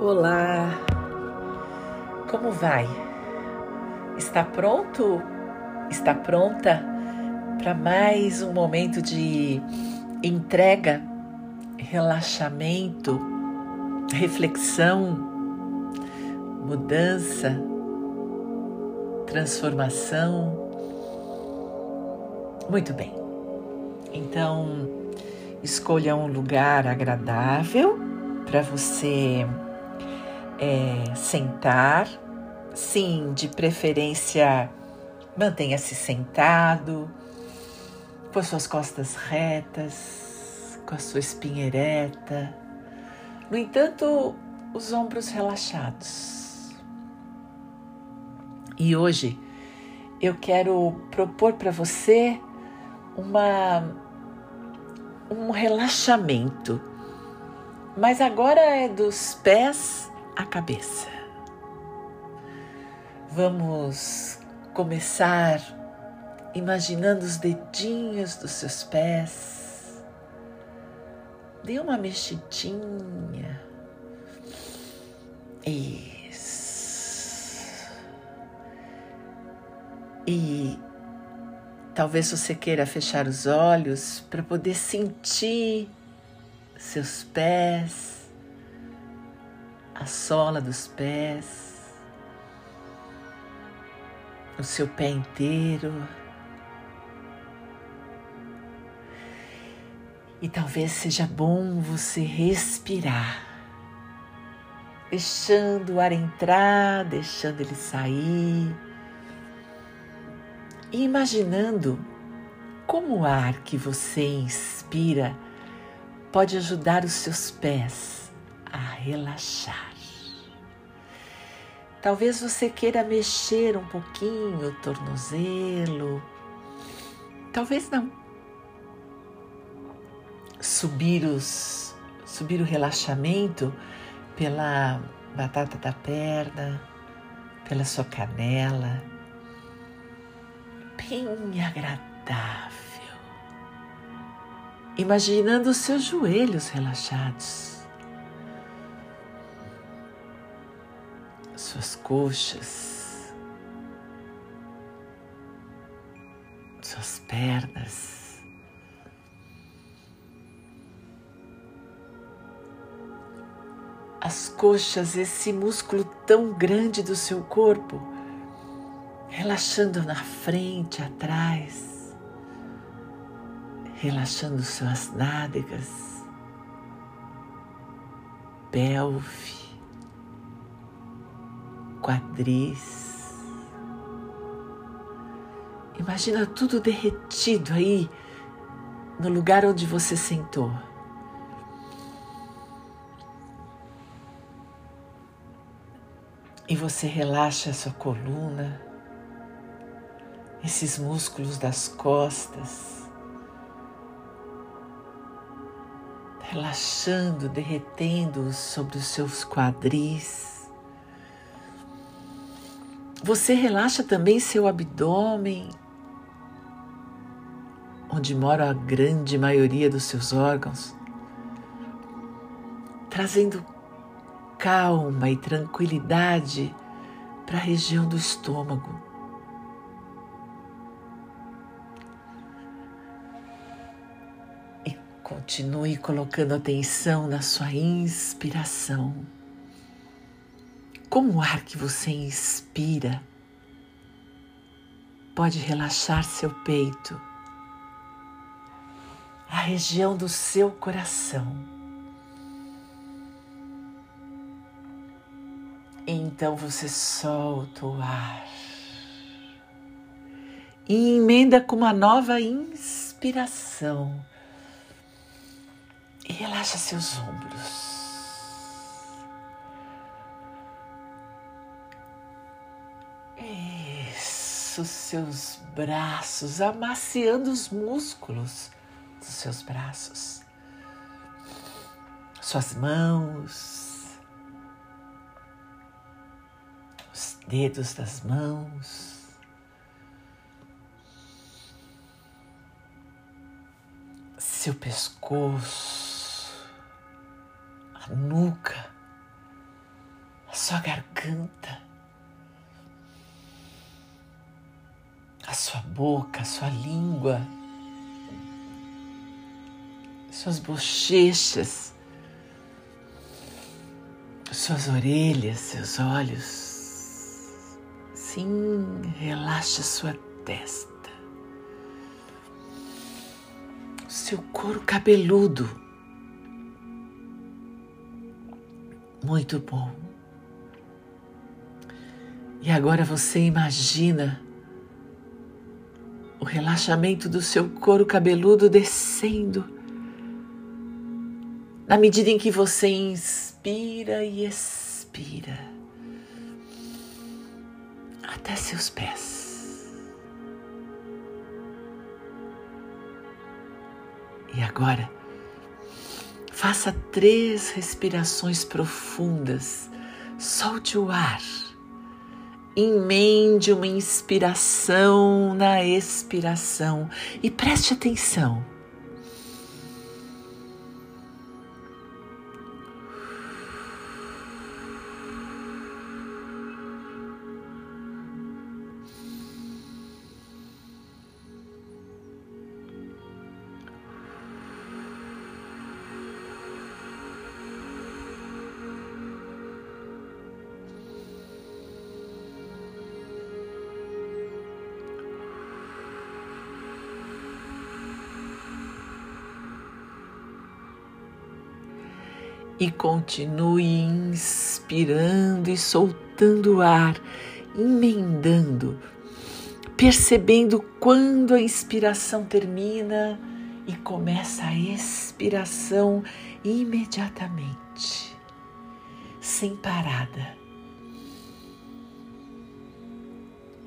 Olá, como vai? Está pronto? Está pronta para mais um momento de entrega, relaxamento, reflexão, mudança, transformação? Muito bem. Então, escolha um lugar agradável para você é, sentar. Sim, de preferência, mantenha-se sentado, com as suas costas retas, com a sua espinha ereta. No entanto, os ombros relaxados. E hoje eu quero propor para você uma um relaxamento, mas agora é dos pés a cabeça. Vamos começar imaginando os dedinhos dos seus pés. Dê uma mexidinha. Isso. E talvez você queira fechar os olhos para poder sentir seus pés a sola dos pés, o seu pé inteiro. E talvez seja bom você respirar, deixando o ar entrar, deixando ele sair, e imaginando como o ar que você inspira pode ajudar os seus pés a relaxar. Talvez você queira mexer um pouquinho o tornozelo, talvez não. Subir os subir o relaxamento pela batata da perna, pela sua canela, bem agradável. Imaginando os seus joelhos relaxados coxas, suas pernas. As coxas, esse músculo tão grande do seu corpo, relaxando na frente, atrás, relaxando suas nádegas, pelve, quadris. Imagina tudo derretido aí no lugar onde você sentou. E você relaxa a sua coluna, esses músculos das costas, relaxando, derretendo sobre os seus quadris. Você relaxa também seu abdômen, onde mora a grande maioria dos seus órgãos, trazendo calma e tranquilidade para a região do estômago. E continue colocando atenção na sua inspiração como o ar que você inspira pode relaxar seu peito, a região do seu coração. Então você solta o ar e emenda com uma nova inspiração e relaxa seus ombros. Os seus braços, amaciando os músculos dos seus braços, suas mãos, os dedos das mãos. Seu pescoço, a nuca, sua garganta, boca, sua língua, suas bochechas, suas orelhas, seus olhos. Sim, relaxa sua testa, seu couro cabeludo. Muito bom. E agora você imagina o relaxamento do seu couro cabeludo descendo. Na medida em que você inspira e expira até seus pés. E agora, faça três respirações profundas, solte o ar, emende uma inspiração na expiração. E preste atenção e continue inspirando e soltando o ar, emendando, percebendo quando a inspiração termina e começa a expiração imediatamente, sem parada.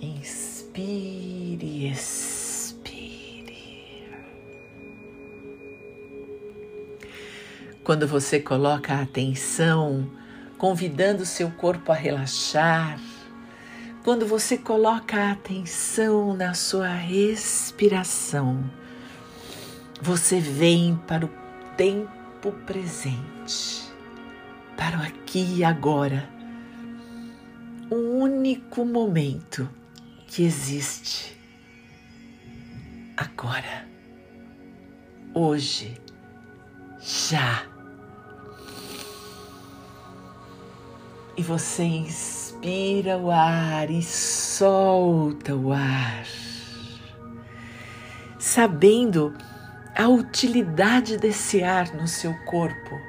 Inspire e expire. Quando você coloca a atenção, convidando seu corpo a relaxar, quando você coloca a atenção na sua respiração, você vem para o tempo presente, para o aqui e agora, o único momento que existe agora, hoje, já. E você inspira o ar e solta o ar, sabendo a utilidade desse ar no seu corpo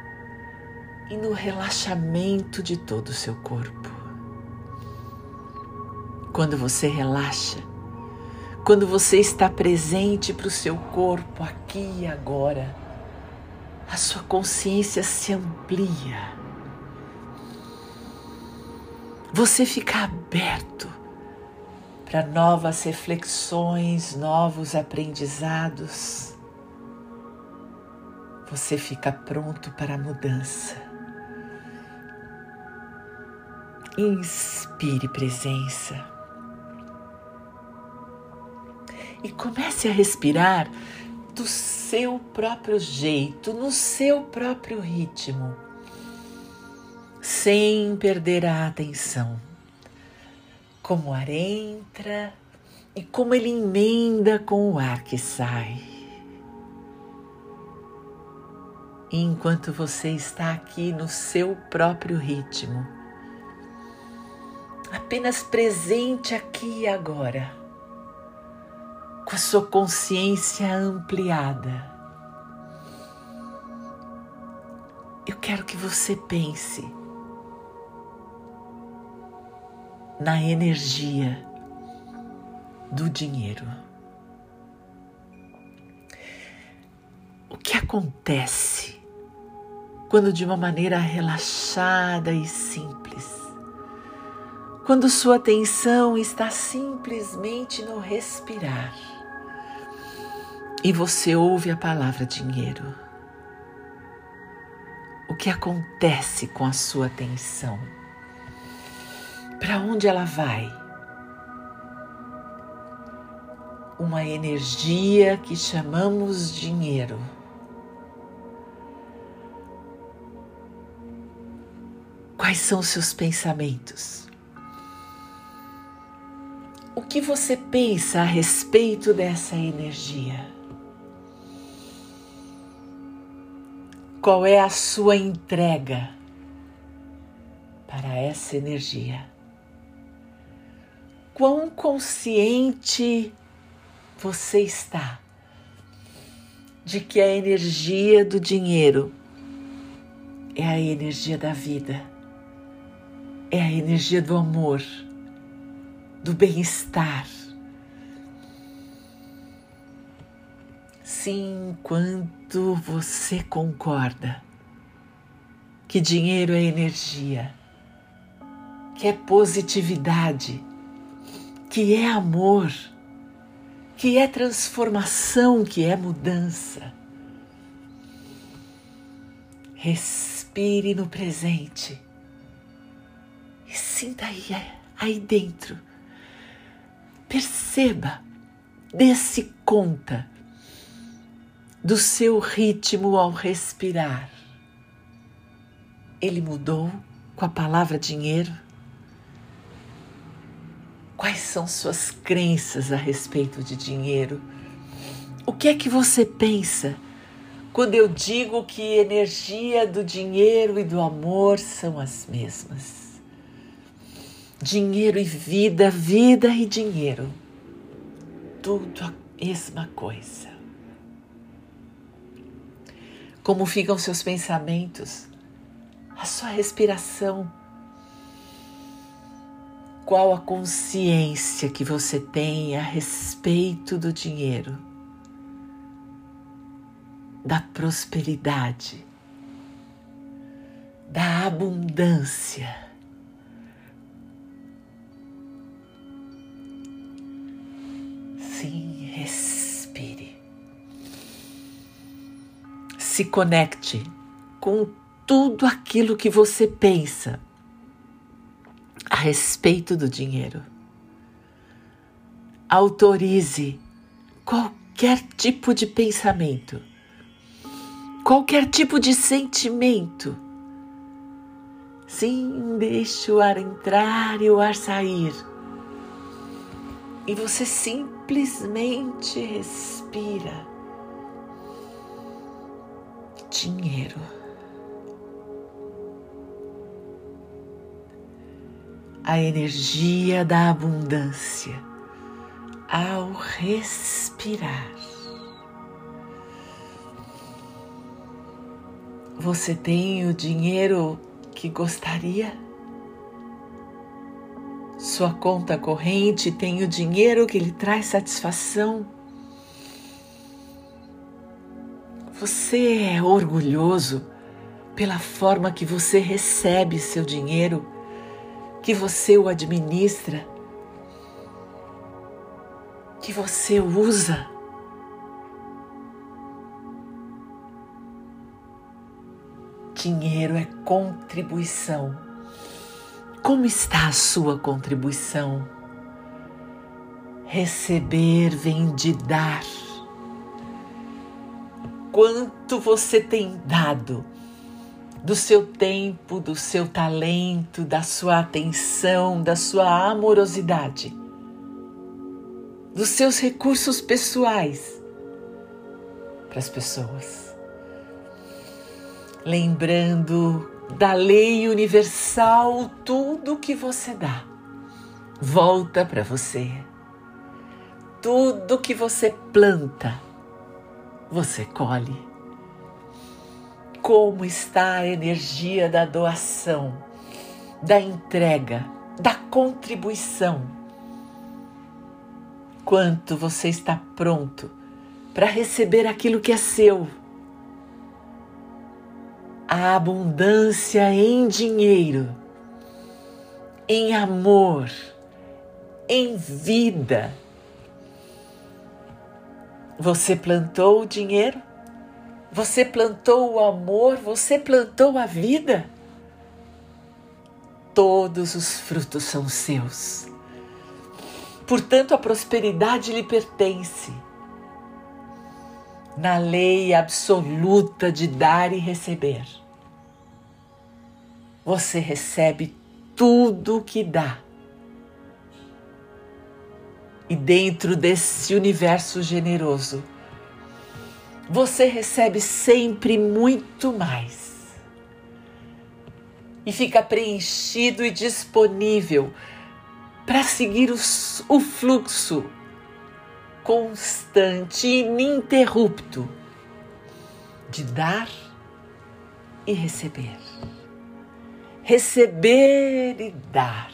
e no relaxamento de todo o seu corpo. Quando você relaxa, quando você está presente para o seu corpo aqui e agora, a sua consciência se amplia você fica aberto para novas reflexões, novos aprendizados. Você fica pronto para a mudança. Inspire presença. E comece a respirar do seu próprio jeito, no seu próprio ritmo sem perder a atenção. Como o ar entra e como ele emenda com o ar que sai. E enquanto você está aqui no seu próprio ritmo, apenas presente aqui e agora, com a sua consciência ampliada. Eu quero que você pense na energia do dinheiro. O que acontece quando, de uma maneira relaxada e simples, quando sua atenção está simplesmente no respirar e você ouve a palavra dinheiro? O que acontece com a sua atenção? Para onde ela vai? Uma energia que chamamos dinheiro. Quais são seus pensamentos? O que você pensa a respeito dessa energia? Qual é a sua entrega para essa energia? Quão consciente você está de que a energia do dinheiro é a energia da vida, é a energia do amor, do bem-estar. Sim, enquanto você concorda que dinheiro é energia, que é positividade, que é amor, que é transformação, que é mudança. Respire no presente e sinta aí, aí dentro. Perceba, dê-se conta do seu ritmo ao respirar. Ele mudou com a palavra dinheiro? Quais são suas crenças a respeito de dinheiro? O que é que você pensa quando eu digo que energia do dinheiro e do amor são as mesmas? Dinheiro e vida, vida e dinheiro, tudo a mesma coisa. Como ficam seus pensamentos, a sua respiração? Qual a consciência que você tem a respeito do dinheiro, da prosperidade, da abundância. Sim, respire. Se conecte com tudo aquilo que você pensa respeito do dinheiro. Autorize qualquer tipo de pensamento, qualquer tipo de sentimento. Sim, deixe o ar entrar e o ar sair. E você simplesmente respira. Dinheiro. A energia da abundância ao respirar. Você tem o dinheiro que gostaria? Sua conta corrente tem o dinheiro que lhe traz satisfação? Você é orgulhoso pela forma que você recebe seu dinheiro? Que você o administra, que você usa. Dinheiro é contribuição. Como está a sua contribuição? Receber vem de dar. Quanto você tem dado? Do seu tempo, do seu talento, da sua atenção, da sua amorosidade, dos seus recursos pessoais para as pessoas. Lembrando da lei universal, tudo que você dá volta para você. Tudo que você planta, você colhe como está a energia da doação, da entrega, da contribuição. Quanto você está pronto para receber aquilo que é seu. A abundância em dinheiro, em amor, em vida. Você plantou o dinheiro? Você plantou o amor, você plantou a vida. Todos os frutos são seus. Portanto, a prosperidade lhe pertence. Na lei absoluta de dar e receber. você recebe tudo o que dá. E dentro desse universo generoso, você recebe sempre muito mais. E fica preenchido e disponível para seguir os, o fluxo constante e ininterrupto de dar e receber. Receber e dar.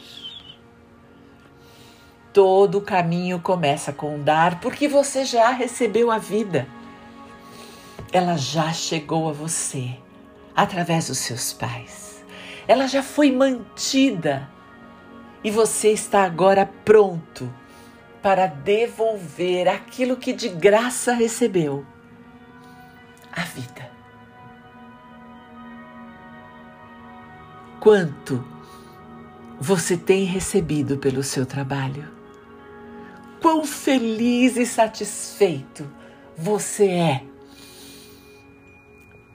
Todo o caminho começa com dar, porque você já recebeu a vida. Ela já chegou a você através dos seus pais. Ela já foi mantida e você está agora pronto para devolver aquilo que de graça recebeu a vida. Quanto você tem recebido pelo seu trabalho? Quão feliz e satisfeito você é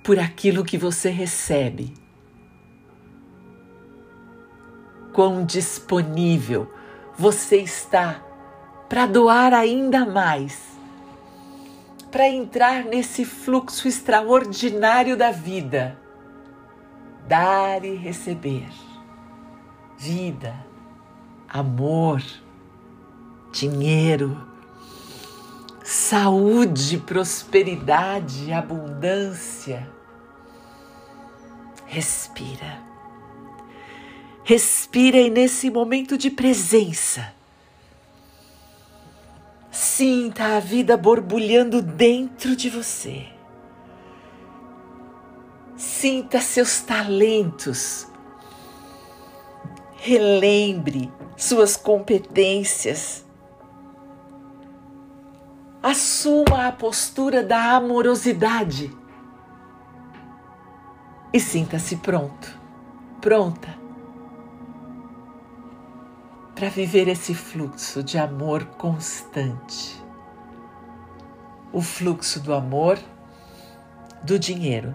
por aquilo que você recebe? Quão disponível você está para doar ainda mais, para entrar nesse fluxo extraordinário da vida, dar e receber, vida, amor, dinheiro, saúde, prosperidade, abundância. Respira. Respira e nesse momento de presença, Sinta a vida borbulhando dentro de você. Sinta seus talentos. Relembre suas competências. Assuma a postura da amorosidade. E sinta-se pronto, pronta para viver esse fluxo de amor constante. O fluxo do amor, do dinheiro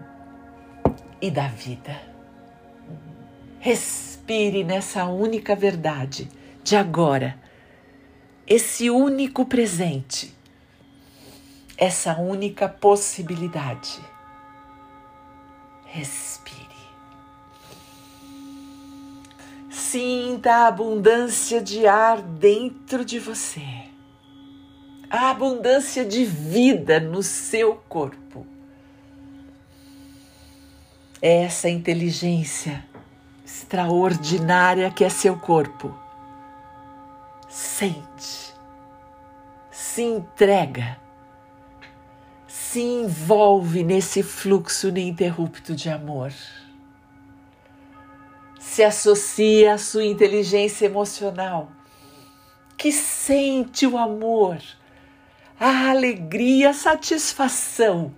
e da vida. Respire nessa única verdade de agora, esse único presente, essa única possibilidade. Respire. Sinta a abundância de ar dentro de você, a abundância de vida no seu corpo. Essa inteligência extraordinária que é seu corpo. Sente, se entrega, se envolve nesse fluxo ininterrupto de amor se associa à sua inteligência emocional, que sente o amor, a alegria, a satisfação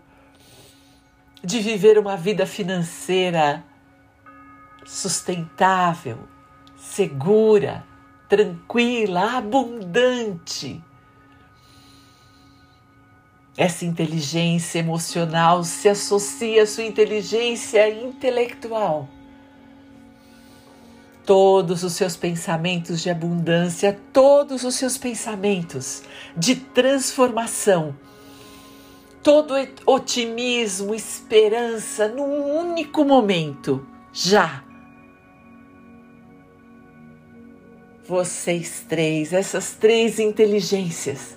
de viver uma vida financeira sustentável, segura, tranquila, abundante. Essa inteligência emocional se associa à sua inteligência intelectual todos os seus pensamentos de abundância, todos os seus pensamentos de transformação, todo otimismo, esperança num único momento, já. Vocês três, essas três inteligências,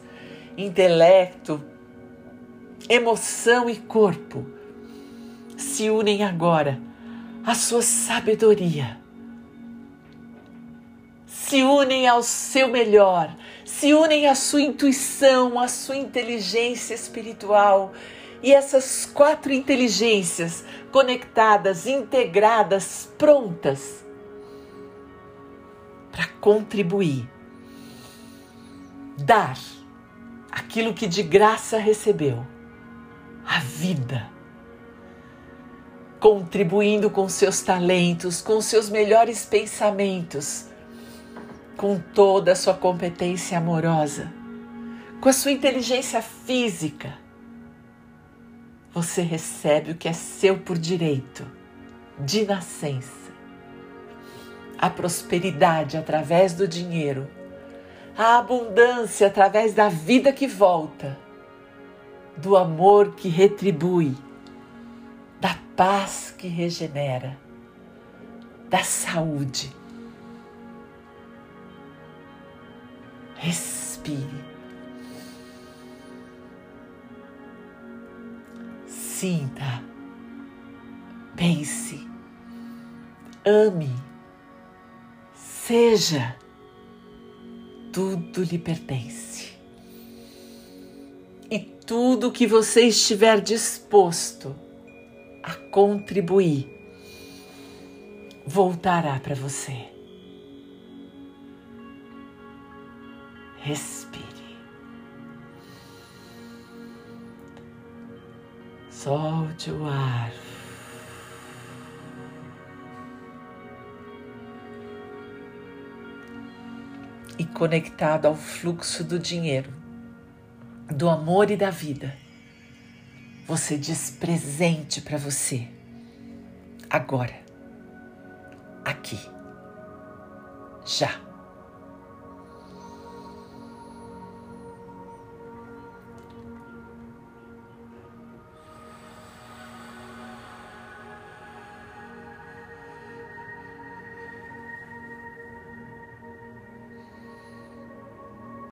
intelecto, emoção e corpo, se unem agora à sua sabedoria se unem ao seu melhor, se unem à sua intuição, à sua inteligência espiritual. E essas quatro inteligências conectadas, integradas, prontas para contribuir, dar aquilo que de graça recebeu, a vida, contribuindo com seus talentos, com seus melhores pensamentos com toda a sua competência amorosa, com a sua inteligência física, você recebe o que é seu por direito, de nascença. a prosperidade através do dinheiro, a abundância através da vida que volta, do amor que retribui, da paz que regenera, da saúde. Respire. Sinta, pense, ame, seja, tudo lhe pertence. Tudo que você estiver disposto a contribuir voltará para você. Respire. Solte o ar. E conectado ao fluxo do dinheiro, do amor e da vida, você diz presente para você, agora, aqui, já.